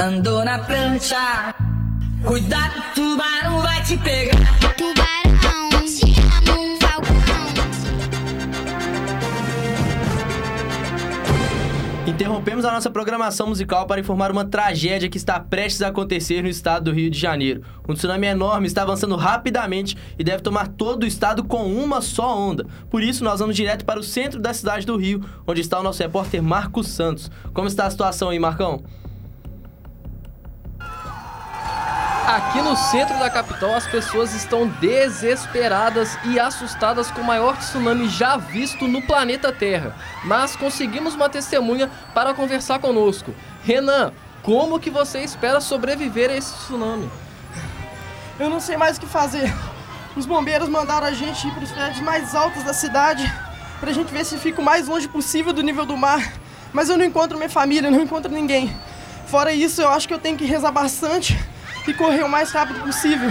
Andou na prancha, cuidado, tubarão vai te pegar. Tubarão, te amo, falcão. Interrompemos a nossa programação musical para informar uma tragédia que está prestes a acontecer no estado do Rio de Janeiro. Um tsunami enorme está avançando rapidamente e deve tomar todo o estado com uma só onda. Por isso, nós vamos direto para o centro da cidade do Rio, onde está o nosso repórter Marcos Santos. Como está a situação aí, Marcão? Aqui no centro da capital, as pessoas estão desesperadas e assustadas com o maior tsunami já visto no planeta Terra. Mas conseguimos uma testemunha para conversar conosco. Renan, como que você espera sobreviver a esse tsunami? Eu não sei mais o que fazer. Os bombeiros mandaram a gente ir para os prédios mais altos da cidade pra gente ver se fica o mais longe possível do nível do mar. Mas eu não encontro minha família, não encontro ninguém. Fora isso, eu acho que eu tenho que rezar bastante e correr o mais rápido possível.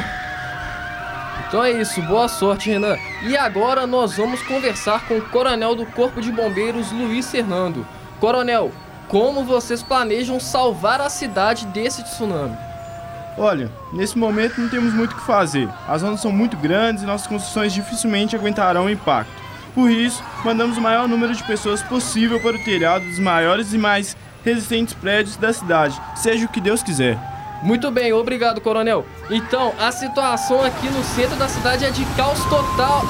Então é isso, boa sorte, Renan. E agora nós vamos conversar com o coronel do Corpo de Bombeiros, Luiz Fernando. Coronel, como vocês planejam salvar a cidade desse tsunami? Olha, nesse momento não temos muito o que fazer. As ondas são muito grandes e nossas construções dificilmente aguentarão o impacto. Por isso, mandamos o maior número de pessoas possível para o telhado dos maiores e mais resistentes prédios da cidade, seja o que Deus quiser. Muito bem, obrigado, coronel. Então, a situação aqui no centro da cidade é de caos total.